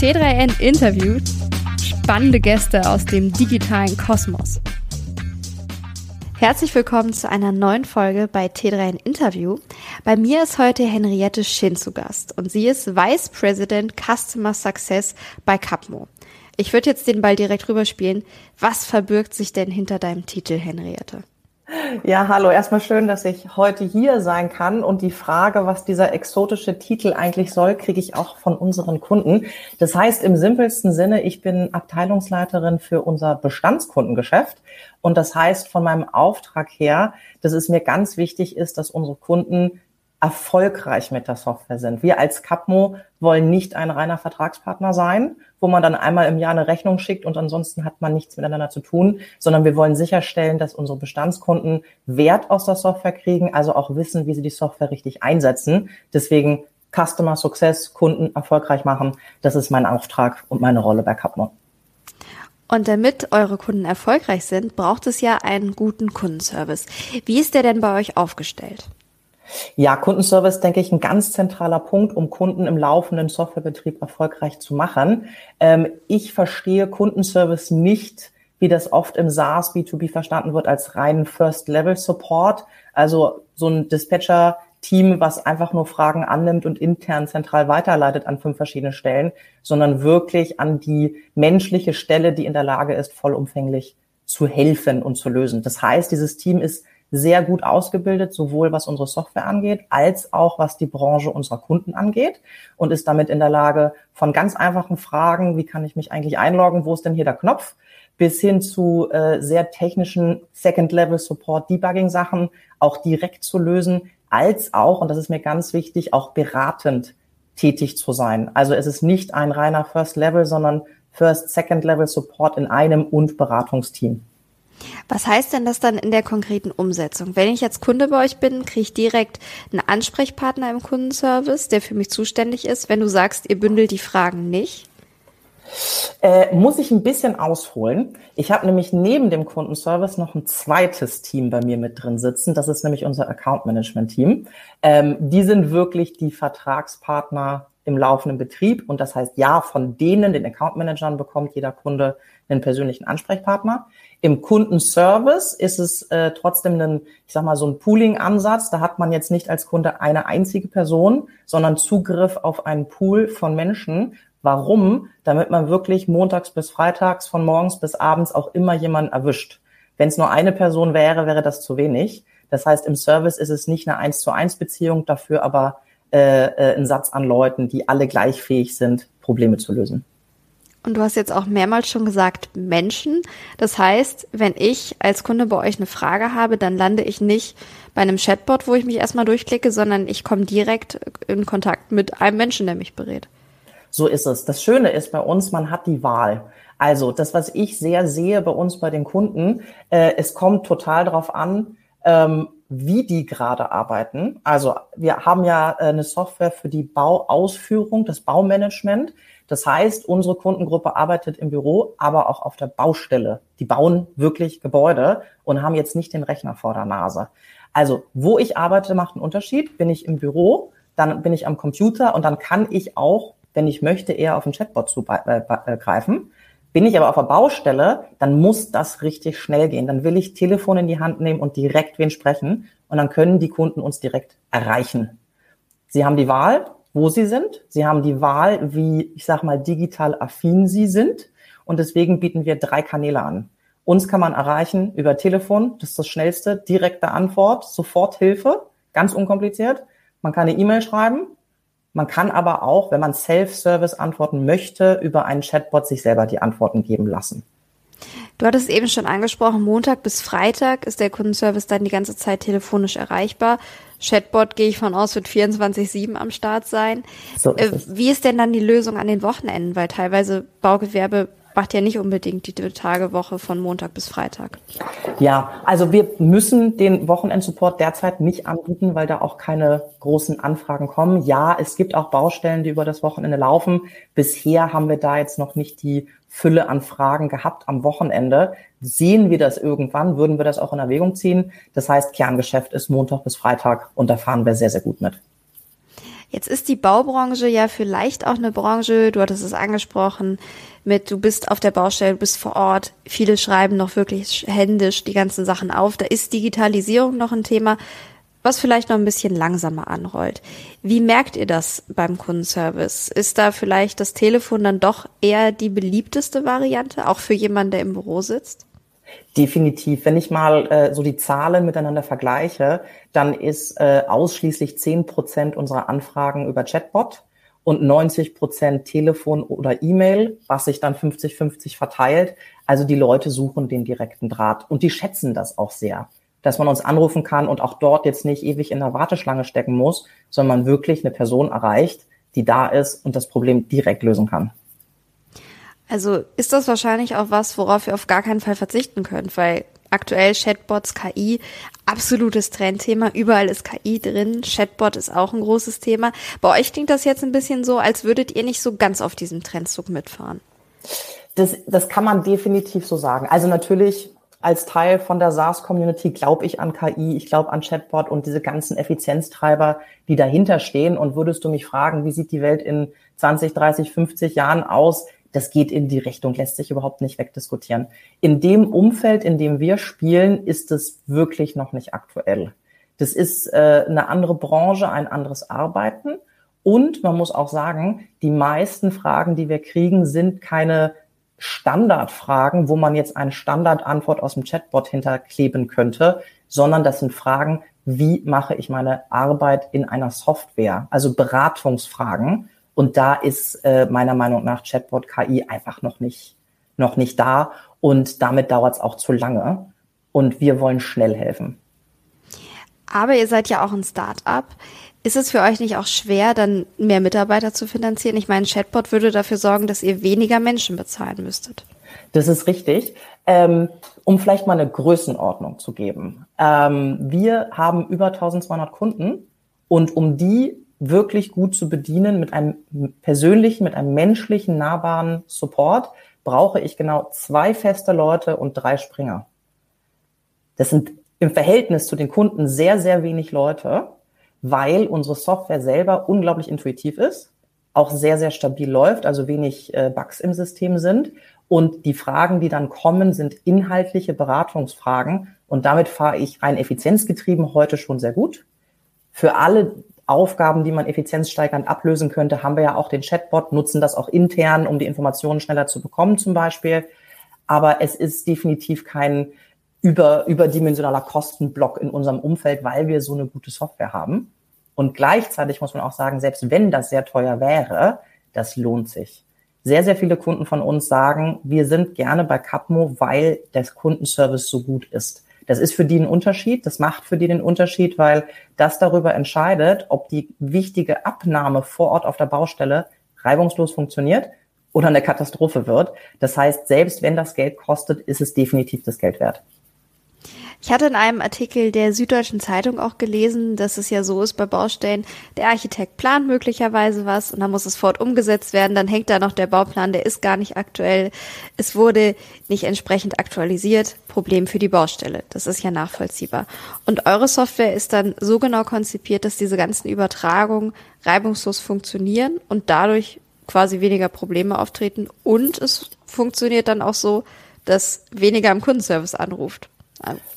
T3N interviewt spannende Gäste aus dem digitalen Kosmos. Herzlich willkommen zu einer neuen Folge bei T3N Interview. Bei mir ist heute Henriette Schin zu Gast und sie ist Vice President Customer Success bei Capmo. Ich würde jetzt den Ball direkt rüberspielen. Was verbirgt sich denn hinter deinem Titel, Henriette? Ja, hallo. Erstmal schön, dass ich heute hier sein kann. Und die Frage, was dieser exotische Titel eigentlich soll, kriege ich auch von unseren Kunden. Das heißt im simpelsten Sinne, ich bin Abteilungsleiterin für unser Bestandskundengeschäft. Und das heißt von meinem Auftrag her, dass es mir ganz wichtig ist, dass unsere Kunden erfolgreich mit der Software sind. Wir als Capmo wollen nicht ein reiner Vertragspartner sein, wo man dann einmal im Jahr eine Rechnung schickt und ansonsten hat man nichts miteinander zu tun, sondern wir wollen sicherstellen, dass unsere Bestandskunden Wert aus der Software kriegen, also auch wissen, wie sie die Software richtig einsetzen. Deswegen Customer Success, Kunden erfolgreich machen, das ist mein Auftrag und meine Rolle bei Capmo. Und damit eure Kunden erfolgreich sind, braucht es ja einen guten Kundenservice. Wie ist der denn bei euch aufgestellt? Ja, Kundenservice, denke ich, ein ganz zentraler Punkt, um Kunden im laufenden Softwarebetrieb erfolgreich zu machen. Ähm, ich verstehe Kundenservice nicht, wie das oft im SaaS B2B verstanden wird, als reinen First-Level-Support. Also so ein Dispatcher-Team, was einfach nur Fragen annimmt und intern zentral weiterleitet an fünf verschiedene Stellen, sondern wirklich an die menschliche Stelle, die in der Lage ist, vollumfänglich zu helfen und zu lösen. Das heißt, dieses Team ist sehr gut ausgebildet, sowohl was unsere Software angeht, als auch was die Branche unserer Kunden angeht und ist damit in der Lage, von ganz einfachen Fragen, wie kann ich mich eigentlich einloggen, wo ist denn hier der Knopf, bis hin zu äh, sehr technischen Second-Level-Support, Debugging-Sachen auch direkt zu lösen, als auch, und das ist mir ganz wichtig, auch beratend tätig zu sein. Also es ist nicht ein reiner First-Level, sondern First, Second-Level-Support in einem und Beratungsteam. Was heißt denn das dann in der konkreten Umsetzung? Wenn ich jetzt Kunde bei euch bin, kriege ich direkt einen Ansprechpartner im Kundenservice, der für mich zuständig ist, wenn du sagst, ihr bündelt die Fragen nicht? Äh, muss ich ein bisschen ausholen. Ich habe nämlich neben dem Kundenservice noch ein zweites Team bei mir mit drin sitzen. Das ist nämlich unser Account Management Team. Ähm, die sind wirklich die Vertragspartner im laufenden Betrieb. Und das heißt, ja, von denen, den Account Managern, bekommt jeder Kunde einen persönlichen Ansprechpartner. Im Kundenservice ist es äh, trotzdem ein, ich sag mal, so ein Pooling-Ansatz. Da hat man jetzt nicht als Kunde eine einzige Person, sondern Zugriff auf einen Pool von Menschen. Warum? Damit man wirklich montags bis freitags, von morgens bis abends auch immer jemanden erwischt. Wenn es nur eine Person wäre, wäre das zu wenig. Das heißt, im Service ist es nicht eine eins zu eins Beziehung, dafür aber äh, äh, ein Satz an Leuten, die alle gleich fähig sind, Probleme zu lösen. Und du hast jetzt auch mehrmals schon gesagt, Menschen. Das heißt, wenn ich als Kunde bei euch eine Frage habe, dann lande ich nicht bei einem Chatbot, wo ich mich erstmal durchklicke, sondern ich komme direkt in Kontakt mit einem Menschen, der mich berät. So ist es. Das Schöne ist bei uns, man hat die Wahl. Also das, was ich sehr sehe bei uns bei den Kunden, äh, es kommt total darauf an, ähm, wie die gerade arbeiten. Also wir haben ja äh, eine Software für die Bauausführung, das Baumanagement. Das heißt, unsere Kundengruppe arbeitet im Büro, aber auch auf der Baustelle. Die bauen wirklich Gebäude und haben jetzt nicht den Rechner vor der Nase. Also, wo ich arbeite, macht einen Unterschied. Bin ich im Büro, dann bin ich am Computer und dann kann ich auch, wenn ich möchte, eher auf den Chatbot zugreifen. Äh, bin ich aber auf der Baustelle, dann muss das richtig schnell gehen. Dann will ich Telefon in die Hand nehmen und direkt wen sprechen und dann können die Kunden uns direkt erreichen. Sie haben die Wahl, wo sie sind. Sie haben die Wahl, wie, ich sag mal, digital affin sie sind. Und deswegen bieten wir drei Kanäle an. Uns kann man erreichen über Telefon, das ist das schnellste, direkte Antwort, sofort Hilfe, ganz unkompliziert. Man kann eine E-Mail schreiben. Man kann aber auch, wenn man Self-Service antworten möchte, über einen Chatbot sich selber die Antworten geben lassen. Du hattest eben schon angesprochen, Montag bis Freitag ist der Kundenservice dann die ganze Zeit telefonisch erreichbar. Chatbot gehe ich von aus, wird 24-7 am Start sein. So ist äh, Wie ist denn dann die Lösung an den Wochenenden? Weil teilweise Baugewerbe macht ja nicht unbedingt die Tagewoche von Montag bis Freitag. Ja, also wir müssen den Wochenendsupport derzeit nicht anbieten, weil da auch keine großen Anfragen kommen. Ja, es gibt auch Baustellen, die über das Wochenende laufen. Bisher haben wir da jetzt noch nicht die Fülle an Fragen gehabt am Wochenende. Sehen wir das irgendwann, würden wir das auch in Erwägung ziehen. Das heißt, Kerngeschäft ist Montag bis Freitag und da fahren wir sehr, sehr gut mit. Jetzt ist die Baubranche ja vielleicht auch eine Branche, du hattest es angesprochen, mit du bist auf der Baustelle, du bist vor Ort. Viele schreiben noch wirklich händisch die ganzen Sachen auf. Da ist Digitalisierung noch ein Thema, was vielleicht noch ein bisschen langsamer anrollt. Wie merkt ihr das beim Kundenservice? Ist da vielleicht das Telefon dann doch eher die beliebteste Variante, auch für jemanden, der im Büro sitzt? Definitiv. Wenn ich mal äh, so die Zahlen miteinander vergleiche, dann ist äh, ausschließlich zehn Prozent unserer Anfragen über Chatbot und 90 Prozent Telefon oder E-Mail, was sich dann 50-50 verteilt. Also die Leute suchen den direkten Draht und die schätzen das auch sehr, dass man uns anrufen kann und auch dort jetzt nicht ewig in der Warteschlange stecken muss, sondern man wirklich eine Person erreicht, die da ist und das Problem direkt lösen kann. Also ist das wahrscheinlich auch was, worauf ihr auf gar keinen Fall verzichten könnt, weil aktuell Chatbots, KI, absolutes Trendthema. Überall ist KI drin. Chatbot ist auch ein großes Thema. Bei euch klingt das jetzt ein bisschen so, als würdet ihr nicht so ganz auf diesem Trendzug mitfahren. Das, das kann man definitiv so sagen. Also natürlich als Teil von der SaaS-Community glaube ich an KI, ich glaube an Chatbot und diese ganzen Effizienztreiber, die dahinter stehen. Und würdest du mich fragen, wie sieht die Welt in 20, 30, 50 Jahren aus? Das geht in die Richtung, lässt sich überhaupt nicht wegdiskutieren. In dem Umfeld, in dem wir spielen, ist es wirklich noch nicht aktuell. Das ist äh, eine andere Branche, ein anderes Arbeiten. Und man muss auch sagen, die meisten Fragen, die wir kriegen, sind keine Standardfragen, wo man jetzt eine Standardantwort aus dem Chatbot hinterkleben könnte, sondern das sind Fragen, wie mache ich meine Arbeit in einer Software? Also Beratungsfragen. Und da ist äh, meiner Meinung nach Chatbot KI einfach noch nicht, noch nicht da. Und damit dauert es auch zu lange. Und wir wollen schnell helfen. Aber ihr seid ja auch ein Start-up. Ist es für euch nicht auch schwer, dann mehr Mitarbeiter zu finanzieren? Ich meine, Chatbot würde dafür sorgen, dass ihr weniger Menschen bezahlen müsstet. Das ist richtig. Ähm, um vielleicht mal eine Größenordnung zu geben. Ähm, wir haben über 1200 Kunden und um die wirklich gut zu bedienen mit einem persönlichen, mit einem menschlichen, nahbaren Support, brauche ich genau zwei feste Leute und drei Springer. Das sind im Verhältnis zu den Kunden sehr, sehr wenig Leute, weil unsere Software selber unglaublich intuitiv ist, auch sehr, sehr stabil läuft, also wenig äh, Bugs im System sind. Und die Fragen, die dann kommen, sind inhaltliche Beratungsfragen. Und damit fahre ich rein effizienzgetrieben heute schon sehr gut. Für alle Aufgaben, die man effizienzsteigernd ablösen könnte, haben wir ja auch den Chatbot, nutzen das auch intern, um die Informationen schneller zu bekommen zum Beispiel. Aber es ist definitiv kein über, überdimensionaler Kostenblock in unserem Umfeld, weil wir so eine gute Software haben. Und gleichzeitig muss man auch sagen, selbst wenn das sehr teuer wäre, das lohnt sich. Sehr, sehr viele Kunden von uns sagen, wir sind gerne bei Capmo, weil der Kundenservice so gut ist. Das ist für die ein Unterschied, das macht für die den Unterschied, weil das darüber entscheidet, ob die wichtige Abnahme vor Ort auf der Baustelle reibungslos funktioniert oder eine Katastrophe wird. Das heißt, selbst wenn das Geld kostet, ist es definitiv das Geld wert. Ich hatte in einem Artikel der Süddeutschen Zeitung auch gelesen, dass es ja so ist bei Baustellen, der Architekt plant möglicherweise was und dann muss es fort umgesetzt werden, dann hängt da noch der Bauplan, der ist gar nicht aktuell. Es wurde nicht entsprechend aktualisiert. Problem für die Baustelle. Das ist ja nachvollziehbar. Und eure Software ist dann so genau konzipiert, dass diese ganzen Übertragungen reibungslos funktionieren und dadurch quasi weniger Probleme auftreten und es funktioniert dann auch so, dass weniger im Kundenservice anruft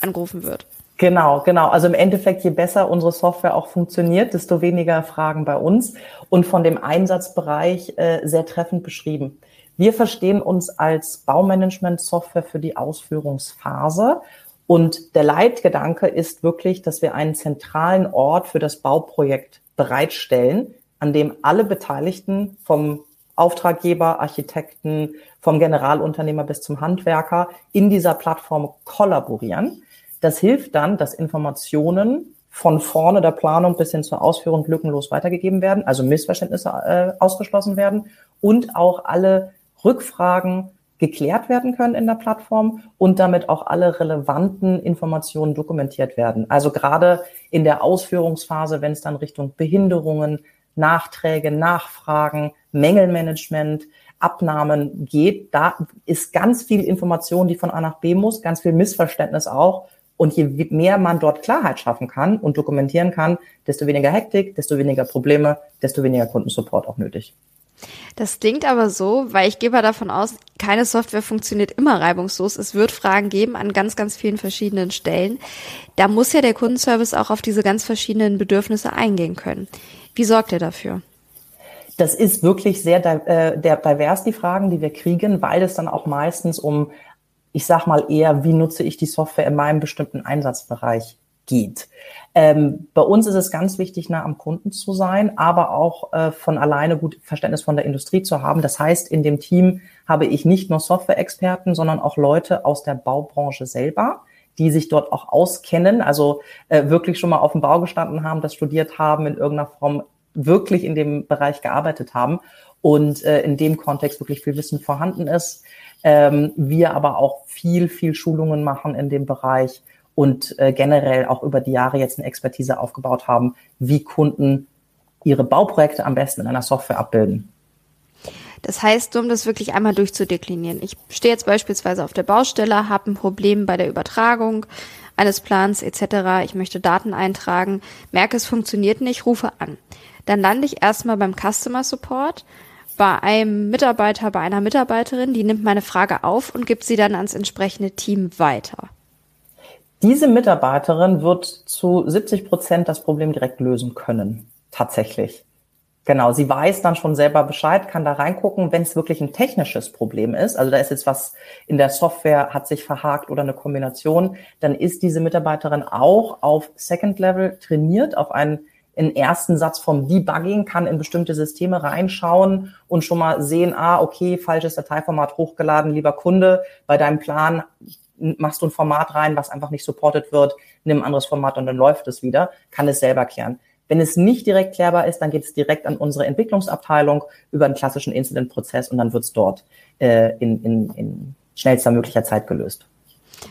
angerufen wird. Genau, genau. Also im Endeffekt, je besser unsere Software auch funktioniert, desto weniger Fragen bei uns und von dem Einsatzbereich äh, sehr treffend beschrieben. Wir verstehen uns als Baumanagement-Software für die Ausführungsphase und der Leitgedanke ist wirklich, dass wir einen zentralen Ort für das Bauprojekt bereitstellen, an dem alle Beteiligten vom Auftraggeber, Architekten, vom Generalunternehmer bis zum Handwerker in dieser Plattform kollaborieren. Das hilft dann, dass Informationen von vorne der Planung bis hin zur Ausführung lückenlos weitergegeben werden, also Missverständnisse äh, ausgeschlossen werden und auch alle Rückfragen geklärt werden können in der Plattform und damit auch alle relevanten Informationen dokumentiert werden. Also gerade in der Ausführungsphase, wenn es dann Richtung Behinderungen, Nachträge, Nachfragen, Mängelmanagement, Abnahmen geht, da ist ganz viel Information, die von A nach B muss, ganz viel Missverständnis auch Und je mehr man dort Klarheit schaffen kann und dokumentieren kann, desto weniger Hektik, desto weniger Probleme, desto weniger Kundensupport auch nötig. Das klingt aber so, weil ich gehe mal davon aus, keine Software funktioniert immer reibungslos. Es wird Fragen geben an ganz, ganz vielen verschiedenen Stellen. Da muss ja der Kundenservice auch auf diese ganz verschiedenen Bedürfnisse eingehen können. Wie sorgt er dafür? Das ist wirklich sehr äh, divers, die Fragen, die wir kriegen, weil es dann auch meistens um, ich sag mal eher, wie nutze ich die Software in meinem bestimmten Einsatzbereich geht. Ähm, bei uns ist es ganz wichtig, nah am Kunden zu sein, aber auch äh, von alleine gut Verständnis von der Industrie zu haben. Das heißt, in dem Team habe ich nicht nur Software-Experten, sondern auch Leute aus der Baubranche selber, die sich dort auch auskennen, also äh, wirklich schon mal auf dem Bau gestanden haben, das studiert haben, in irgendeiner Form wirklich in dem Bereich gearbeitet haben und äh, in dem Kontext wirklich viel Wissen vorhanden ist. Ähm, wir aber auch viel, viel Schulungen machen in dem Bereich und äh, generell auch über die Jahre jetzt eine Expertise aufgebaut haben, wie Kunden ihre Bauprojekte am besten in einer Software abbilden. Das heißt, um das wirklich einmal durchzudeklinieren. Ich stehe jetzt beispielsweise auf der Baustelle, habe ein Problem bei der Übertragung eines Plans etc. Ich möchte Daten eintragen, merke, es funktioniert nicht, rufe an. Dann lande ich erstmal beim Customer Support, bei einem Mitarbeiter, bei einer Mitarbeiterin, die nimmt meine Frage auf und gibt sie dann ans entsprechende Team weiter. Diese Mitarbeiterin wird zu 70 Prozent das Problem direkt lösen können. Tatsächlich. Genau, sie weiß dann schon selber Bescheid, kann da reingucken, wenn es wirklich ein technisches Problem ist. Also da ist jetzt was in der Software, hat sich verhakt oder eine Kombination, dann ist diese Mitarbeiterin auch auf Second Level trainiert, auf einen, einen ersten Satz vom Debugging, kann in bestimmte Systeme reinschauen und schon mal sehen, ah, okay, falsches Dateiformat hochgeladen, lieber Kunde, bei deinem Plan machst du ein Format rein, was einfach nicht supported wird, nimm ein anderes Format und dann läuft es wieder, kann es selber klären. Wenn es nicht direkt klärbar ist, dann geht es direkt an unsere Entwicklungsabteilung über einen klassischen Incident-Prozess und dann wird es dort äh, in, in, in schnellster möglicher Zeit gelöst.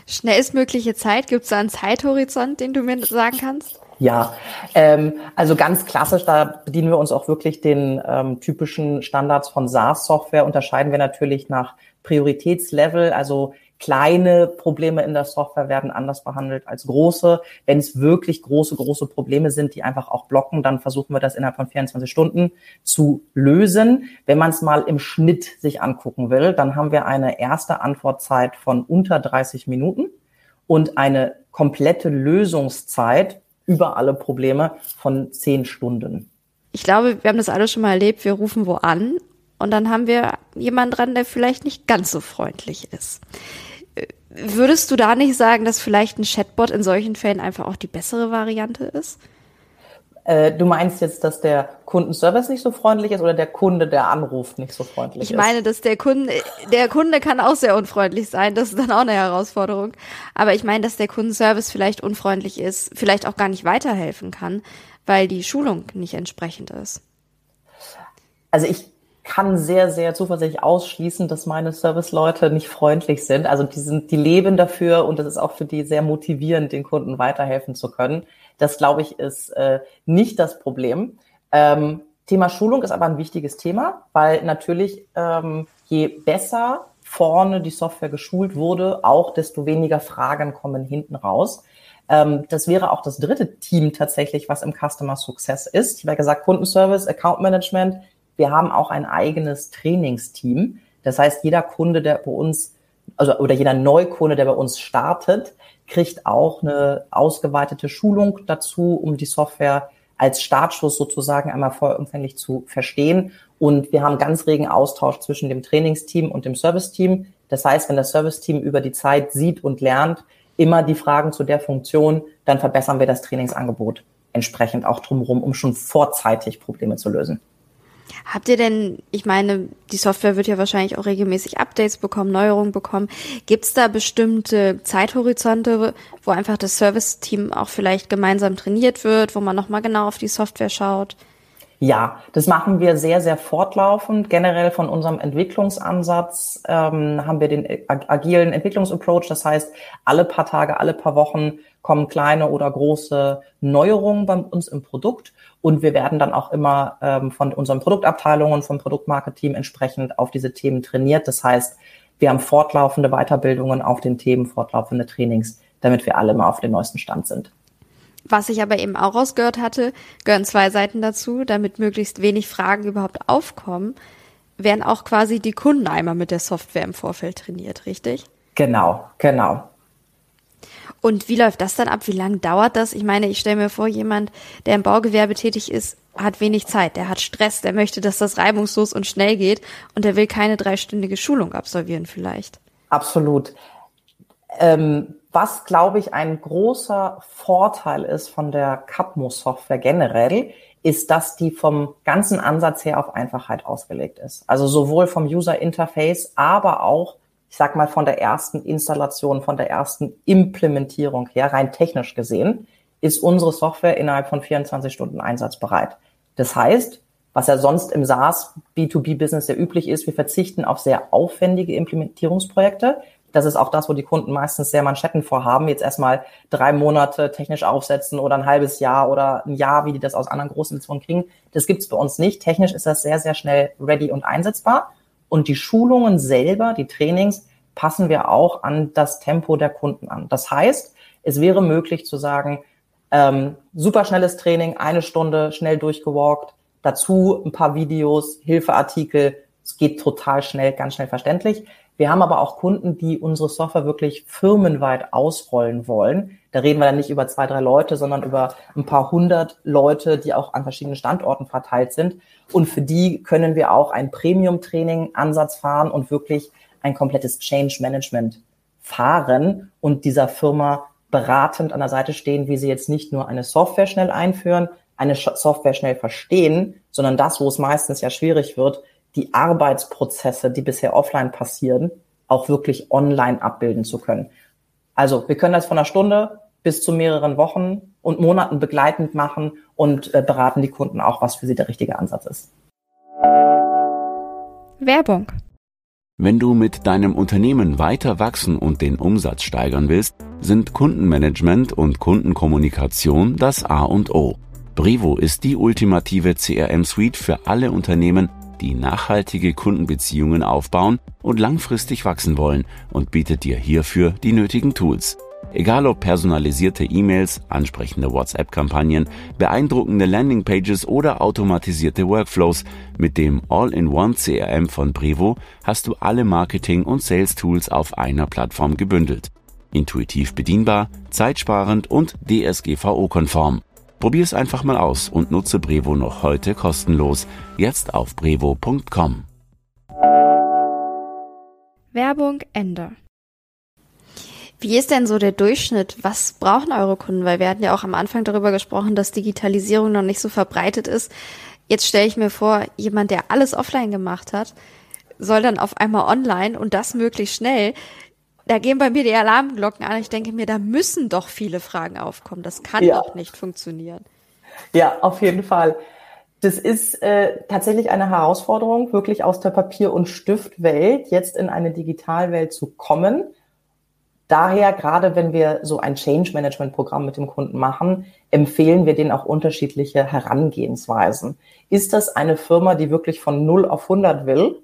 Schnellstmögliche Zeit, gibt es da einen Zeithorizont, den du mir sagen kannst? Ja, ähm, also ganz klassisch, da bedienen wir uns auch wirklich den ähm, typischen Standards von SaaS-Software, unterscheiden wir natürlich nach Prioritätslevel, also kleine Probleme in der Software werden anders behandelt als große. Wenn es wirklich große, große Probleme sind, die einfach auch blocken, dann versuchen wir das innerhalb von 24 Stunden zu lösen. Wenn man es mal im Schnitt sich angucken will, dann haben wir eine erste Antwortzeit von unter 30 Minuten und eine komplette Lösungszeit über alle Probleme von 10 Stunden. Ich glaube, wir haben das alle schon mal erlebt. Wir rufen wo an und dann haben wir jemanden dran, der vielleicht nicht ganz so freundlich ist. Würdest du da nicht sagen, dass vielleicht ein Chatbot in solchen Fällen einfach auch die bessere Variante ist? Äh, du meinst jetzt, dass der Kundenservice nicht so freundlich ist oder der Kunde, der anruft, nicht so freundlich ist? Ich meine, dass der Kunde, der Kunde kann auch sehr unfreundlich sein. Das ist dann auch eine Herausforderung. Aber ich meine, dass der Kundenservice vielleicht unfreundlich ist, vielleicht auch gar nicht weiterhelfen kann, weil die Schulung nicht entsprechend ist. Also ich kann sehr, sehr zuversichtlich ausschließen, dass meine Serviceleute nicht freundlich sind. Also die sind, die leben dafür und das ist auch für die sehr motivierend, den Kunden weiterhelfen zu können. Das glaube ich ist äh, nicht das Problem. Ähm, Thema Schulung ist aber ein wichtiges Thema, weil natürlich ähm, je besser vorne die Software geschult wurde, auch desto weniger Fragen kommen hinten raus. Ähm, das wäre auch das dritte Team tatsächlich, was im Customer Success ist. Ich habe ja gesagt, Kundenservice, Account Management, wir haben auch ein eigenes Trainingsteam. Das heißt, jeder Kunde, der bei uns, also oder jeder Neukunde, der bei uns startet, kriegt auch eine ausgeweitete Schulung dazu, um die Software als Startschuss sozusagen einmal vollumfänglich zu verstehen. Und wir haben ganz regen Austausch zwischen dem Trainingsteam und dem Serviceteam. Das heißt, wenn das Serviceteam über die Zeit sieht und lernt, immer die Fragen zu der Funktion, dann verbessern wir das Trainingsangebot entsprechend auch drumherum, um schon vorzeitig Probleme zu lösen. Habt ihr denn, ich meine, die Software wird ja wahrscheinlich auch regelmäßig Updates bekommen, Neuerungen bekommen. Gibt es da bestimmte Zeithorizonte, wo einfach das Service-Team auch vielleicht gemeinsam trainiert wird, wo man nochmal genau auf die Software schaut? Ja, das machen wir sehr, sehr fortlaufend. Generell von unserem Entwicklungsansatz ähm, haben wir den agilen Entwicklungsapproach. Das heißt, alle paar Tage, alle paar Wochen kommen kleine oder große Neuerungen bei uns im Produkt. Und wir werden dann auch immer ähm, von unseren Produktabteilungen, vom Produktmarketing entsprechend auf diese Themen trainiert. Das heißt, wir haben fortlaufende Weiterbildungen auf den Themen, fortlaufende Trainings, damit wir alle mal auf dem neuesten Stand sind. Was ich aber eben auch rausgehört hatte, gehören zwei Seiten dazu, damit möglichst wenig Fragen überhaupt aufkommen, werden auch quasi die Kunden einmal mit der Software im Vorfeld trainiert, richtig? Genau, genau. Und wie läuft das dann ab? Wie lange dauert das? Ich meine, ich stelle mir vor, jemand, der im Baugewerbe tätig ist, hat wenig Zeit, der hat Stress, der möchte, dass das reibungslos und schnell geht und der will keine dreistündige Schulung absolvieren vielleicht. Absolut. Ähm, was, glaube ich, ein großer Vorteil ist von der Capmo-Software generell, ist, dass die vom ganzen Ansatz her auf Einfachheit ausgelegt ist. Also sowohl vom User Interface, aber auch, ich sag mal, von der ersten Installation, von der ersten Implementierung her, rein technisch gesehen, ist unsere Software innerhalb von 24 Stunden einsatzbereit. Das heißt, was ja sonst im SaaS B2B-Business sehr üblich ist, wir verzichten auf sehr aufwendige Implementierungsprojekte. Das ist auch das, wo die Kunden meistens sehr Manschetten vorhaben. Jetzt erstmal drei Monate technisch aufsetzen oder ein halbes Jahr oder ein Jahr, wie die das aus anderen großen Missionen kriegen. Das gibt's bei uns nicht. Technisch ist das sehr, sehr schnell ready und einsetzbar. Und die Schulungen selber, die Trainings, passen wir auch an das Tempo der Kunden an. Das heißt, es wäre möglich zu sagen, ähm, super schnelles Training, eine Stunde schnell durchgewalkt, dazu ein paar Videos, Hilfeartikel. Es geht total schnell, ganz schnell verständlich. Wir haben aber auch Kunden, die unsere Software wirklich firmenweit ausrollen wollen. Da reden wir dann nicht über zwei, drei Leute, sondern über ein paar hundert Leute, die auch an verschiedenen Standorten verteilt sind. Und für die können wir auch ein Premium-Training-Ansatz fahren und wirklich ein komplettes Change Management fahren und dieser Firma beratend an der Seite stehen, wie sie jetzt nicht nur eine Software schnell einführen, eine Software schnell verstehen, sondern das, wo es meistens ja schwierig wird, die Arbeitsprozesse, die bisher offline passieren, auch wirklich online abbilden zu können. Also wir können das von einer Stunde bis zu mehreren Wochen und Monaten begleitend machen und äh, beraten die Kunden auch, was für sie der richtige Ansatz ist. Werbung. Wenn du mit deinem Unternehmen weiter wachsen und den Umsatz steigern willst, sind Kundenmanagement und Kundenkommunikation das A und O. Brevo ist die ultimative CRM-Suite für alle Unternehmen, die nachhaltige Kundenbeziehungen aufbauen und langfristig wachsen wollen und bietet dir hierfür die nötigen Tools. Egal ob personalisierte E-Mails, ansprechende WhatsApp-Kampagnen, beeindruckende Landingpages oder automatisierte Workflows, mit dem All-in-One CRM von Brevo hast du alle Marketing- und Sales-Tools auf einer Plattform gebündelt. Intuitiv bedienbar, zeitsparend und DSGVO-konform. Probier es einfach mal aus und nutze Brevo noch heute kostenlos. Jetzt auf brevo.com. Werbung Ende. Wie ist denn so der Durchschnitt? Was brauchen eure Kunden? Weil wir hatten ja auch am Anfang darüber gesprochen, dass Digitalisierung noch nicht so verbreitet ist. Jetzt stelle ich mir vor, jemand, der alles offline gemacht hat, soll dann auf einmal online und das möglichst schnell da gehen bei mir die Alarmglocken an. Ich denke mir, da müssen doch viele Fragen aufkommen. Das kann ja. doch nicht funktionieren. Ja, auf jeden Fall. Das ist äh, tatsächlich eine Herausforderung, wirklich aus der Papier- und Stiftwelt jetzt in eine Digitalwelt zu kommen. Daher, gerade wenn wir so ein Change Management Programm mit dem Kunden machen, empfehlen wir denen auch unterschiedliche Herangehensweisen. Ist das eine Firma, die wirklich von 0 auf 100 will,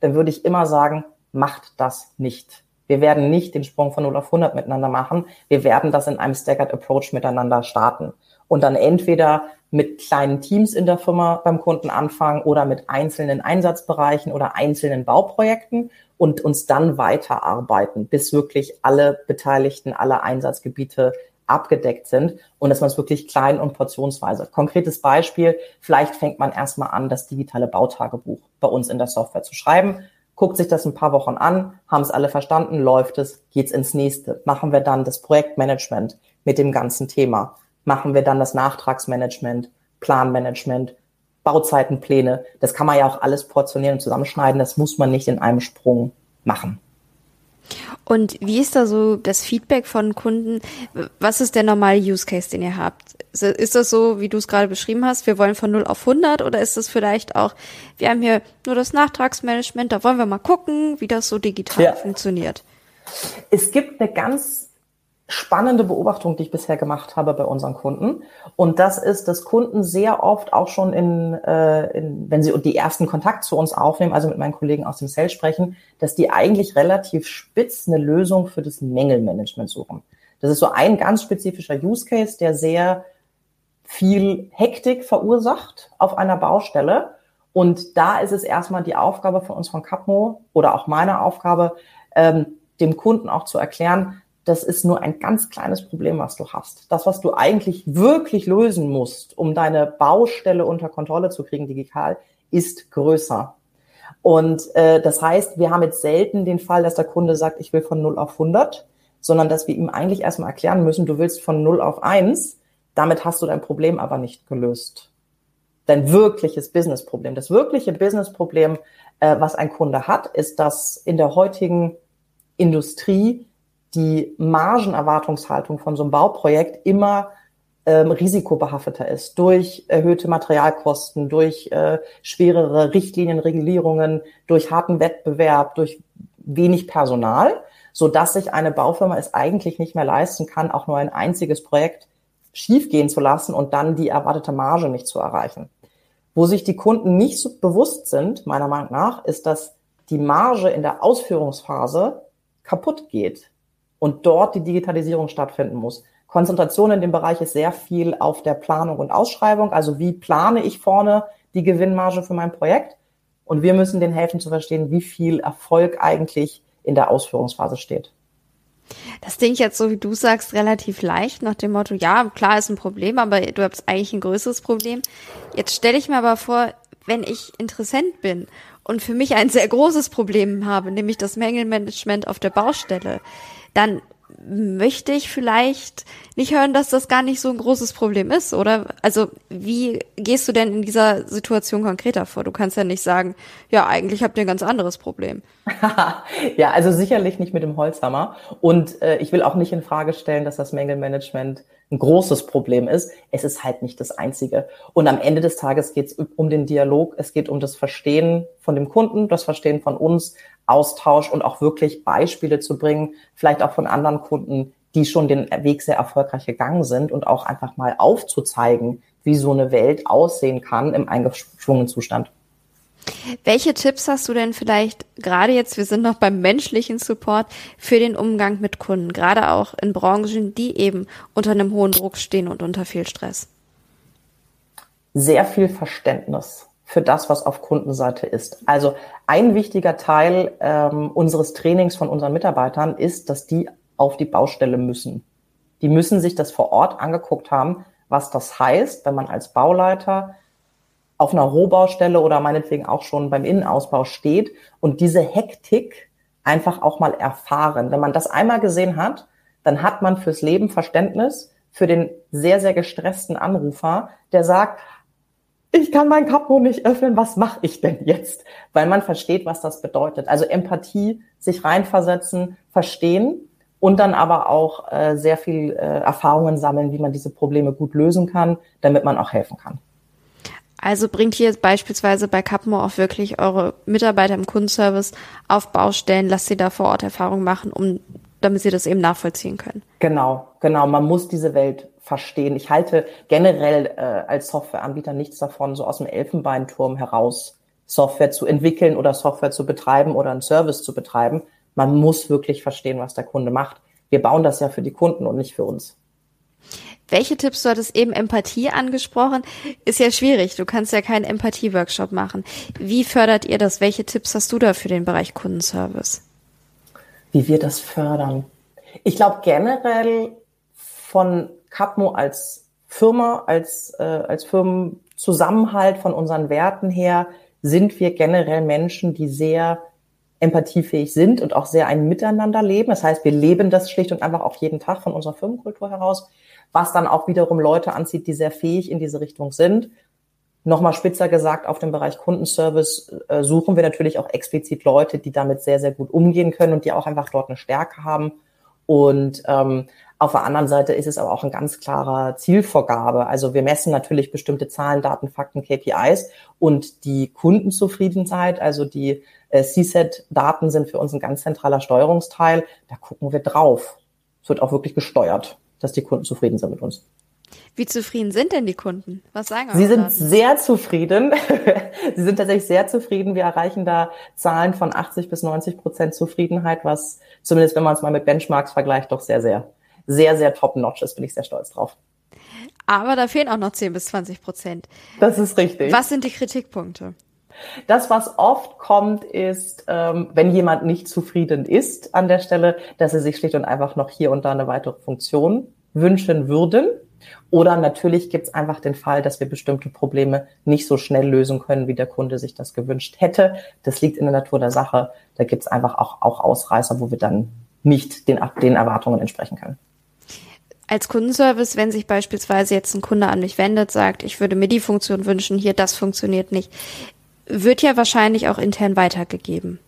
dann würde ich immer sagen, macht das nicht. Wir werden nicht den Sprung von 0 auf 100 miteinander machen. Wir werden das in einem Staggered Approach miteinander starten und dann entweder mit kleinen Teams in der Firma beim Kunden anfangen oder mit einzelnen Einsatzbereichen oder einzelnen Bauprojekten und uns dann weiterarbeiten, bis wirklich alle Beteiligten, alle Einsatzgebiete abgedeckt sind und dass man es wirklich klein und portionsweise. Konkretes Beispiel, vielleicht fängt man erstmal an, das digitale Bautagebuch bei uns in der Software zu schreiben guckt sich das ein paar Wochen an, haben es alle verstanden, läuft es, geht's ins nächste. Machen wir dann das Projektmanagement mit dem ganzen Thema. Machen wir dann das Nachtragsmanagement, Planmanagement, Bauzeitenpläne. Das kann man ja auch alles portionieren und zusammenschneiden. Das muss man nicht in einem Sprung machen. Und wie ist da so das Feedback von Kunden? Was ist der normale Use Case, den ihr habt? Ist das so, wie du es gerade beschrieben hast, wir wollen von 0 auf 100 oder ist das vielleicht auch, wir haben hier nur das Nachtragsmanagement, da wollen wir mal gucken, wie das so digital ja. funktioniert? Es gibt eine ganz spannende Beobachtung, die ich bisher gemacht habe bei unseren Kunden. Und das ist, dass Kunden sehr oft auch schon in, äh, in, wenn sie die ersten Kontakt zu uns aufnehmen, also mit meinen Kollegen aus dem Sales sprechen, dass die eigentlich relativ spitz eine Lösung für das Mängelmanagement suchen. Das ist so ein ganz spezifischer Use Case, der sehr viel Hektik verursacht auf einer Baustelle. Und da ist es erstmal die Aufgabe von uns von Capmo oder auch meine Aufgabe, ähm, dem Kunden auch zu erklären, das ist nur ein ganz kleines Problem, was du hast. Das, was du eigentlich wirklich lösen musst, um deine Baustelle unter Kontrolle zu kriegen digital, ist größer. Und äh, das heißt, wir haben jetzt selten den Fall, dass der Kunde sagt, ich will von 0 auf 100, sondern dass wir ihm eigentlich erstmal erklären müssen, du willst von 0 auf 1, damit hast du dein Problem aber nicht gelöst. Dein wirkliches Businessproblem. Das wirkliche Businessproblem, äh, was ein Kunde hat, ist, dass in der heutigen Industrie die Margenerwartungshaltung von so einem Bauprojekt immer ähm, risikobehafteter ist durch erhöhte Materialkosten, durch äh, schwerere Richtlinien, Regulierungen, durch harten Wettbewerb, durch wenig Personal, so dass sich eine Baufirma es eigentlich nicht mehr leisten kann, auch nur ein einziges Projekt schiefgehen zu lassen und dann die erwartete Marge nicht zu erreichen. Wo sich die Kunden nicht so bewusst sind, meiner Meinung nach, ist, dass die Marge in der Ausführungsphase kaputt geht und dort die Digitalisierung stattfinden muss. Konzentration in dem Bereich ist sehr viel auf der Planung und Ausschreibung. Also wie plane ich vorne die Gewinnmarge für mein Projekt? Und wir müssen denen helfen zu verstehen, wie viel Erfolg eigentlich in der Ausführungsphase steht. Das Ding jetzt, so wie du sagst, relativ leicht nach dem Motto, ja, klar ist ein Problem, aber du hast eigentlich ein größeres Problem. Jetzt stelle ich mir aber vor, wenn ich Interessent bin und für mich ein sehr großes Problem habe, nämlich das Mängelmanagement auf der Baustelle, dann möchte ich vielleicht nicht hören, dass das gar nicht so ein großes Problem ist, oder? Also, wie gehst du denn in dieser Situation konkreter vor? Du kannst ja nicht sagen, ja, eigentlich habt ihr ein ganz anderes Problem. ja, also sicherlich nicht mit dem Holzhammer. Und äh, ich will auch nicht in Frage stellen, dass das Mängelmanagement ein großes Problem ist. Es ist halt nicht das einzige. Und am Ende des Tages geht es um den Dialog. Es geht um das Verstehen von dem Kunden, das Verstehen von uns, Austausch und auch wirklich Beispiele zu bringen, vielleicht auch von anderen Kunden, die schon den Weg sehr erfolgreich gegangen sind und auch einfach mal aufzuzeigen, wie so eine Welt aussehen kann im eingeschwungenen Zustand. Welche Tipps hast du denn vielleicht gerade jetzt, wir sind noch beim menschlichen Support, für den Umgang mit Kunden, gerade auch in Branchen, die eben unter einem hohen Druck stehen und unter viel Stress? Sehr viel Verständnis für das, was auf Kundenseite ist. Also ein wichtiger Teil ähm, unseres Trainings von unseren Mitarbeitern ist, dass die auf die Baustelle müssen. Die müssen sich das vor Ort angeguckt haben, was das heißt, wenn man als Bauleiter auf einer Rohbaustelle oder meinetwegen auch schon beim Innenausbau steht und diese Hektik einfach auch mal erfahren. Wenn man das einmal gesehen hat, dann hat man fürs Leben Verständnis für den sehr, sehr gestressten Anrufer, der sagt, ich kann mein Kapo nicht öffnen, was mache ich denn jetzt? Weil man versteht, was das bedeutet. Also Empathie, sich reinversetzen, verstehen und dann aber auch äh, sehr viel äh, Erfahrungen sammeln, wie man diese Probleme gut lösen kann, damit man auch helfen kann. Also bringt hier beispielsweise bei Capmo auch wirklich eure Mitarbeiter im Kundenservice auf Baustellen, lasst sie da vor Ort Erfahrung machen, um damit sie das eben nachvollziehen können. Genau, genau. Man muss diese Welt verstehen. Ich halte generell äh, als Softwareanbieter nichts davon, so aus dem Elfenbeinturm heraus Software zu entwickeln oder Software zu betreiben oder einen Service zu betreiben. Man muss wirklich verstehen, was der Kunde macht. Wir bauen das ja für die Kunden und nicht für uns. Welche Tipps, du hattest eben Empathie angesprochen, ist ja schwierig. Du kannst ja keinen Empathie-Workshop machen. Wie fördert ihr das? Welche Tipps hast du da für den Bereich Kundenservice? Wie wir das fördern? Ich glaube generell von Capmo als Firma, als, äh, als Firmenzusammenhalt von unseren Werten her, sind wir generell Menschen, die sehr empathiefähig sind und auch sehr ein Miteinander leben. Das heißt, wir leben das schlicht und einfach auch jeden Tag von unserer Firmenkultur heraus was dann auch wiederum Leute anzieht, die sehr fähig in diese Richtung sind. Nochmal spitzer gesagt, auf dem Bereich Kundenservice äh, suchen wir natürlich auch explizit Leute, die damit sehr, sehr gut umgehen können und die auch einfach dort eine Stärke haben. Und ähm, auf der anderen Seite ist es aber auch ein ganz klarer Zielvorgabe. Also wir messen natürlich bestimmte Zahlen, Daten, Fakten, KPIs und die Kundenzufriedenheit, also die äh, CSAT-Daten sind für uns ein ganz zentraler Steuerungsteil. Da gucken wir drauf. Es wird auch wirklich gesteuert dass die Kunden zufrieden sind mit uns. Wie zufrieden sind denn die Kunden? Was sagen Sie sind Daten? sehr zufrieden. Sie sind tatsächlich sehr zufrieden. Wir erreichen da Zahlen von 80 bis 90 Prozent Zufriedenheit, was zumindest, wenn man es mal mit Benchmarks vergleicht, doch sehr, sehr sehr, sehr top-notch ist, bin ich sehr stolz drauf. Aber da fehlen auch noch 10 bis 20 Prozent. Das ist richtig. Was sind die Kritikpunkte? Das, was oft kommt, ist, ähm, wenn jemand nicht zufrieden ist an der Stelle, dass er sich schlicht und einfach noch hier und da eine weitere Funktion wünschen würden. Oder natürlich gibt es einfach den Fall, dass wir bestimmte Probleme nicht so schnell lösen können, wie der Kunde sich das gewünscht hätte. Das liegt in der Natur der Sache. Da gibt es einfach auch, auch Ausreißer, wo wir dann nicht den, den Erwartungen entsprechen können. Als Kundenservice, wenn sich beispielsweise jetzt ein Kunde an mich wendet, sagt, ich würde mir die Funktion wünschen, hier das funktioniert nicht, wird ja wahrscheinlich auch intern weitergegeben.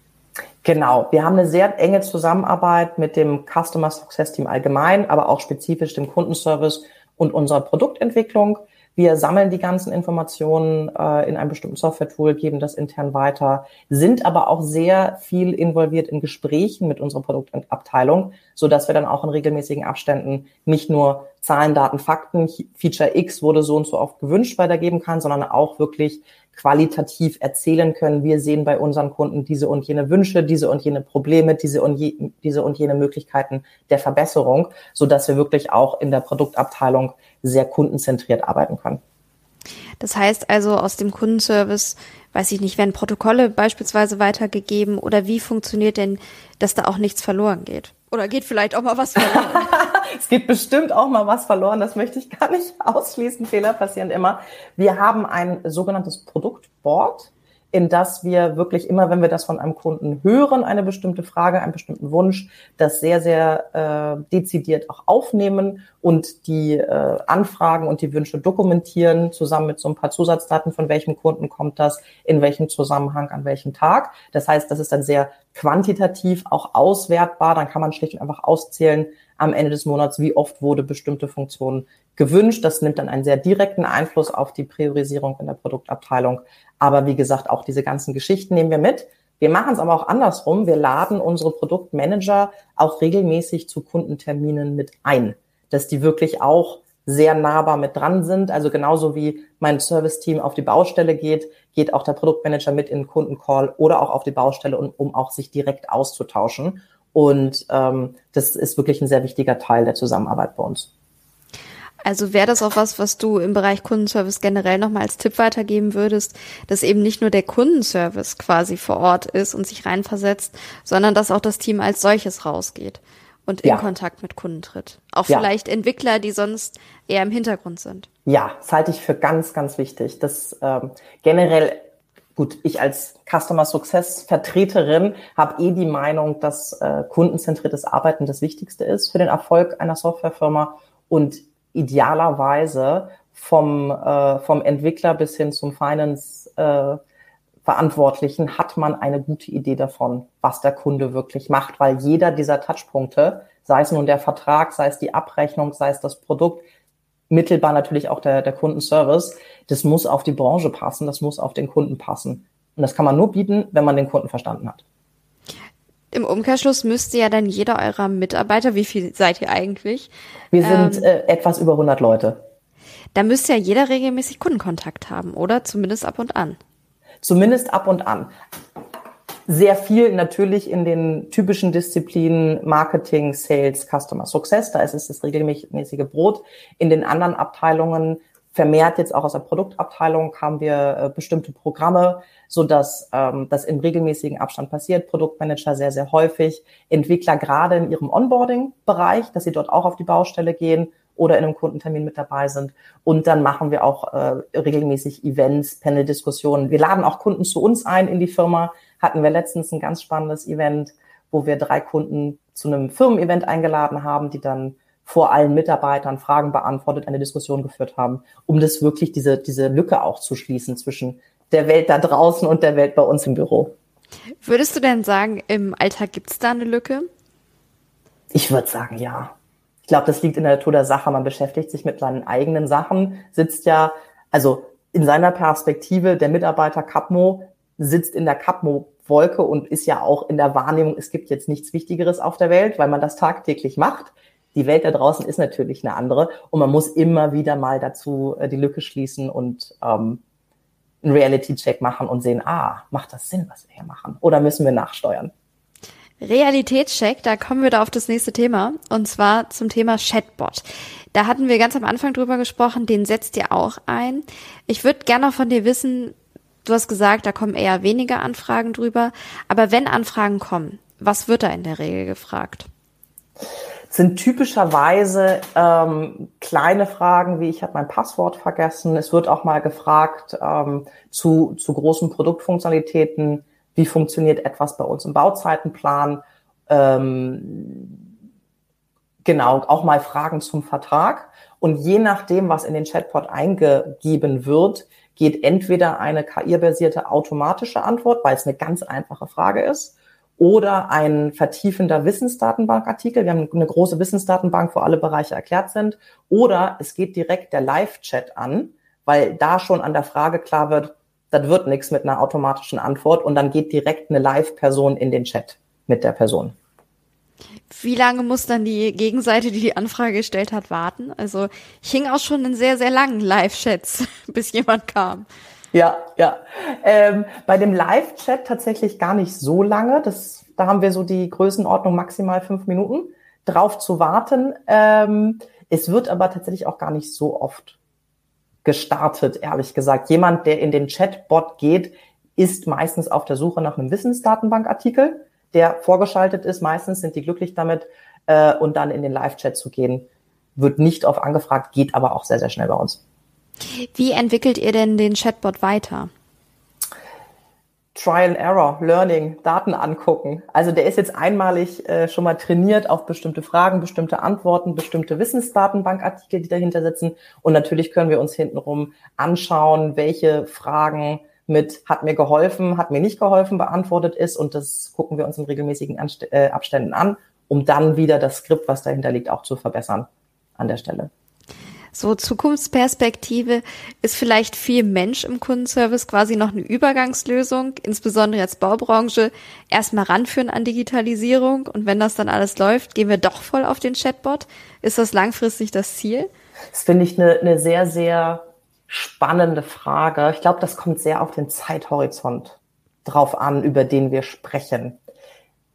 Genau, wir haben eine sehr enge Zusammenarbeit mit dem Customer Success Team allgemein, aber auch spezifisch dem Kundenservice und unserer Produktentwicklung. Wir sammeln die ganzen Informationen äh, in einem bestimmten Software-Tool, geben das intern weiter, sind aber auch sehr viel involviert in Gesprächen mit unserer Produktabteilung, so dass wir dann auch in regelmäßigen Abständen nicht nur Zahlen, Daten, Fakten, Feature X wurde so und so oft gewünscht weitergeben kann, sondern auch wirklich qualitativ erzählen können. Wir sehen bei unseren Kunden diese und jene Wünsche, diese und jene Probleme, diese und, je, diese und jene Möglichkeiten der Verbesserung, so dass wir wirklich auch in der Produktabteilung sehr kundenzentriert arbeiten können. Das heißt also aus dem Kundenservice, weiß ich nicht, werden Protokolle beispielsweise weitergegeben oder wie funktioniert denn, dass da auch nichts verloren geht? Oder geht vielleicht auch mal was verloren? es geht bestimmt auch mal was verloren. Das möchte ich gar nicht ausschließen. Fehler passieren immer. Wir haben ein sogenanntes Produktboard in das wir wirklich immer, wenn wir das von einem Kunden hören, eine bestimmte Frage, einen bestimmten Wunsch, das sehr, sehr äh, dezidiert auch aufnehmen und die äh, Anfragen und die Wünsche dokumentieren, zusammen mit so ein paar Zusatzdaten, von welchem Kunden kommt das, in welchem Zusammenhang, an welchem Tag. Das heißt, das ist dann sehr quantitativ auch auswertbar. Dann kann man schlicht und einfach auszählen am Ende des Monats, wie oft wurde bestimmte Funktionen gewünscht. Das nimmt dann einen sehr direkten Einfluss auf die Priorisierung in der Produktabteilung. Aber wie gesagt, auch diese ganzen Geschichten nehmen wir mit. Wir machen es aber auch andersrum. Wir laden unsere Produktmanager auch regelmäßig zu Kundenterminen mit ein, dass die wirklich auch sehr nahbar mit dran sind. Also genauso wie mein Service-Team auf die Baustelle geht, geht auch der Produktmanager mit in den Kundencall oder auch auf die Baustelle, um, um auch sich direkt auszutauschen. Und ähm, das ist wirklich ein sehr wichtiger Teil der Zusammenarbeit bei uns. Also wäre das auch was, was du im Bereich Kundenservice generell nochmal als Tipp weitergeben würdest, dass eben nicht nur der Kundenservice quasi vor Ort ist und sich reinversetzt, sondern dass auch das Team als solches rausgeht und in ja. Kontakt mit Kunden tritt. Auch ja. vielleicht Entwickler, die sonst eher im Hintergrund sind. Ja, das halte ich für ganz, ganz wichtig. Das ähm, generell Gut, ich als Customer Success Vertreterin habe eh die Meinung, dass äh, kundenzentriertes Arbeiten das Wichtigste ist für den Erfolg einer Softwarefirma. Und idealerweise vom, äh, vom Entwickler bis hin zum Finance äh, Verantwortlichen hat man eine gute Idee davon, was der Kunde wirklich macht, weil jeder dieser Touchpunkte, sei es nun der Vertrag, sei es die Abrechnung, sei es das Produkt, mittelbar natürlich auch der, der Kundenservice, das muss auf die Branche passen, das muss auf den Kunden passen. Und das kann man nur bieten, wenn man den Kunden verstanden hat. Im Umkehrschluss müsste ja dann jeder eurer Mitarbeiter, wie viel seid ihr eigentlich? Wir sind ähm, äh, etwas über 100 Leute. Da müsste ja jeder regelmäßig Kundenkontakt haben, oder? Zumindest ab und an. Zumindest ab und an. Sehr viel natürlich in den typischen Disziplinen Marketing, Sales, Customer Success. Da ist es das regelmäßige Brot. In den anderen Abteilungen vermehrt jetzt auch aus der Produktabteilung haben wir äh, bestimmte Programme, so dass ähm, das im regelmäßigen Abstand passiert. Produktmanager sehr, sehr häufig, Entwickler gerade in ihrem Onboarding-Bereich, dass sie dort auch auf die Baustelle gehen oder in einem Kundentermin mit dabei sind. Und dann machen wir auch äh, regelmäßig Events, Panel-Diskussionen. Wir laden auch Kunden zu uns ein in die Firma. Hatten wir letztens ein ganz spannendes Event, wo wir drei Kunden zu einem Firmen-Event eingeladen haben, die dann vor allen Mitarbeitern Fragen beantwortet, eine Diskussion geführt haben, um das wirklich diese, diese Lücke auch zu schließen zwischen der Welt da draußen und der Welt bei uns im Büro. Würdest du denn sagen, im Alltag gibt es da eine Lücke? Ich würde sagen, ja. Ich glaube, das liegt in der Natur der Sache. Man beschäftigt sich mit seinen eigenen Sachen, sitzt ja, also in seiner Perspektive, der Mitarbeiter Capmo sitzt in der Capmo-Wolke und ist ja auch in der Wahrnehmung, es gibt jetzt nichts Wichtigeres auf der Welt, weil man das tagtäglich macht die Welt da draußen ist natürlich eine andere und man muss immer wieder mal dazu äh, die Lücke schließen und ähm, einen Reality-Check machen und sehen, ah, macht das Sinn, was wir hier machen? Oder müssen wir nachsteuern? Realitätscheck, da kommen wir da auf das nächste Thema und zwar zum Thema Chatbot. Da hatten wir ganz am Anfang drüber gesprochen, den setzt ihr auch ein. Ich würde gerne noch von dir wissen, du hast gesagt, da kommen eher weniger Anfragen drüber, aber wenn Anfragen kommen, was wird da in der Regel gefragt? Sind typischerweise ähm, kleine Fragen wie ich habe mein Passwort vergessen. Es wird auch mal gefragt ähm, zu, zu großen Produktfunktionalitäten, wie funktioniert etwas bei uns im Bauzeitenplan. Ähm, genau, auch mal Fragen zum Vertrag. Und je nachdem, was in den Chatbot eingegeben wird, geht entweder eine KI-basierte automatische Antwort, weil es eine ganz einfache Frage ist, oder ein vertiefender Wissensdatenbankartikel. Wir haben eine große Wissensdatenbank, wo alle Bereiche erklärt sind. Oder es geht direkt der Live-Chat an, weil da schon an der Frage klar wird, das wird nichts mit einer automatischen Antwort und dann geht direkt eine Live-Person in den Chat mit der Person. Wie lange muss dann die Gegenseite, die die Anfrage gestellt hat, warten? Also ich hing auch schon in sehr, sehr langen Live-Chats, bis jemand kam. Ja, ja. Ähm, bei dem Live-Chat tatsächlich gar nicht so lange. Das, da haben wir so die Größenordnung maximal fünf Minuten drauf zu warten. Ähm, es wird aber tatsächlich auch gar nicht so oft gestartet, ehrlich gesagt. Jemand, der in den Chatbot geht, ist meistens auf der Suche nach einem Wissensdatenbankartikel, der vorgeschaltet ist. Meistens sind die glücklich damit äh, und dann in den Live-Chat zu gehen, wird nicht oft angefragt, geht aber auch sehr, sehr schnell bei uns. Wie entwickelt ihr denn den Chatbot weiter? Trial and Error, Learning, Daten angucken. Also der ist jetzt einmalig äh, schon mal trainiert auf bestimmte Fragen, bestimmte Antworten, bestimmte Wissensdatenbankartikel, die dahinter sitzen. Und natürlich können wir uns hintenrum anschauen, welche Fragen mit hat mir geholfen, hat mir nicht geholfen beantwortet ist. Und das gucken wir uns in regelmäßigen Anst äh, Abständen an, um dann wieder das Skript, was dahinter liegt, auch zu verbessern an der Stelle. So Zukunftsperspektive ist vielleicht viel Mensch im Kundenservice quasi noch eine Übergangslösung, insbesondere jetzt Baubranche, erstmal ranführen an Digitalisierung und wenn das dann alles läuft, gehen wir doch voll auf den Chatbot. Ist das langfristig das Ziel? Das finde ich eine, eine sehr, sehr spannende Frage. Ich glaube, das kommt sehr auf den Zeithorizont drauf an, über den wir sprechen.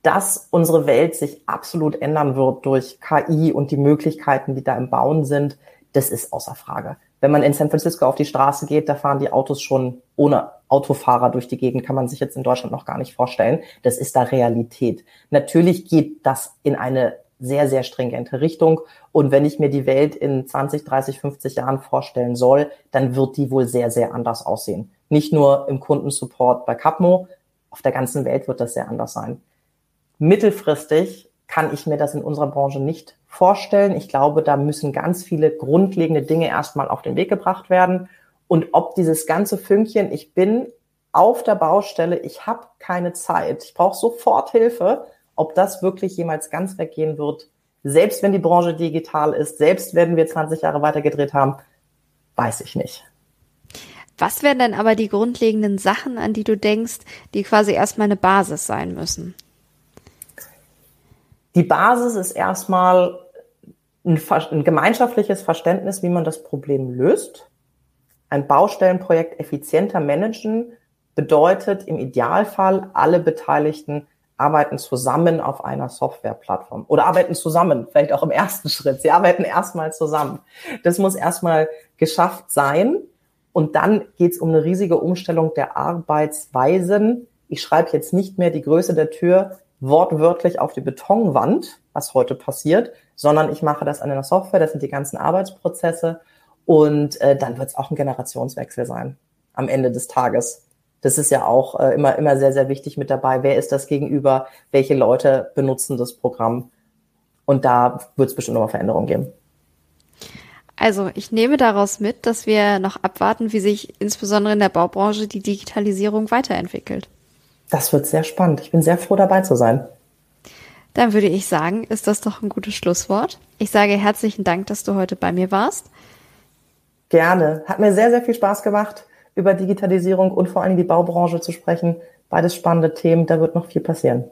Dass unsere Welt sich absolut ändern wird durch KI und die Möglichkeiten, die da im Bauen sind, das ist außer Frage. Wenn man in San Francisco auf die Straße geht, da fahren die Autos schon ohne Autofahrer durch die Gegend, kann man sich jetzt in Deutschland noch gar nicht vorstellen. Das ist da Realität. Natürlich geht das in eine sehr, sehr stringente Richtung. Und wenn ich mir die Welt in 20, 30, 50 Jahren vorstellen soll, dann wird die wohl sehr, sehr anders aussehen. Nicht nur im Kundensupport bei Capmo, auf der ganzen Welt wird das sehr anders sein. Mittelfristig kann ich mir das in unserer Branche nicht vorstellen. Ich glaube, da müssen ganz viele grundlegende Dinge erstmal auf den Weg gebracht werden. Und ob dieses ganze Fünkchen, ich bin auf der Baustelle, ich habe keine Zeit, ich brauche sofort Hilfe, ob das wirklich jemals ganz weggehen wird, selbst wenn die Branche digital ist, selbst wenn wir 20 Jahre weitergedreht haben, weiß ich nicht. Was wären denn aber die grundlegenden Sachen, an die du denkst, die quasi erstmal eine Basis sein müssen? Die Basis ist erstmal ein, ein gemeinschaftliches Verständnis, wie man das Problem löst. Ein Baustellenprojekt effizienter managen bedeutet im Idealfall, alle Beteiligten arbeiten zusammen auf einer Softwareplattform oder arbeiten zusammen, vielleicht auch im ersten Schritt. Sie arbeiten erstmal zusammen. Das muss erstmal geschafft sein. Und dann geht es um eine riesige Umstellung der Arbeitsweisen. Ich schreibe jetzt nicht mehr die Größe der Tür wortwörtlich auf die Betonwand, was heute passiert, sondern ich mache das an einer Software, das sind die ganzen Arbeitsprozesse und äh, dann wird es auch ein Generationswechsel sein am Ende des Tages. Das ist ja auch äh, immer, immer sehr, sehr wichtig mit dabei. Wer ist das gegenüber? Welche Leute benutzen das Programm? Und da wird es bestimmt noch mal Veränderungen geben. Also ich nehme daraus mit, dass wir noch abwarten, wie sich insbesondere in der Baubranche die Digitalisierung weiterentwickelt. Das wird sehr spannend. Ich bin sehr froh dabei zu sein. Dann würde ich sagen, ist das doch ein gutes Schlusswort. Ich sage herzlichen Dank, dass du heute bei mir warst. Gerne. Hat mir sehr, sehr viel Spaß gemacht, über Digitalisierung und vor allem die Baubranche zu sprechen. Beides spannende Themen, da wird noch viel passieren.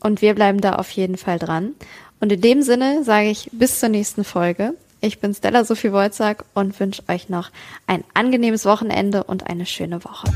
Und wir bleiben da auf jeden Fall dran. Und in dem Sinne sage ich bis zur nächsten Folge. Ich bin Stella Sophie Wolzak und wünsche euch noch ein angenehmes Wochenende und eine schöne Woche.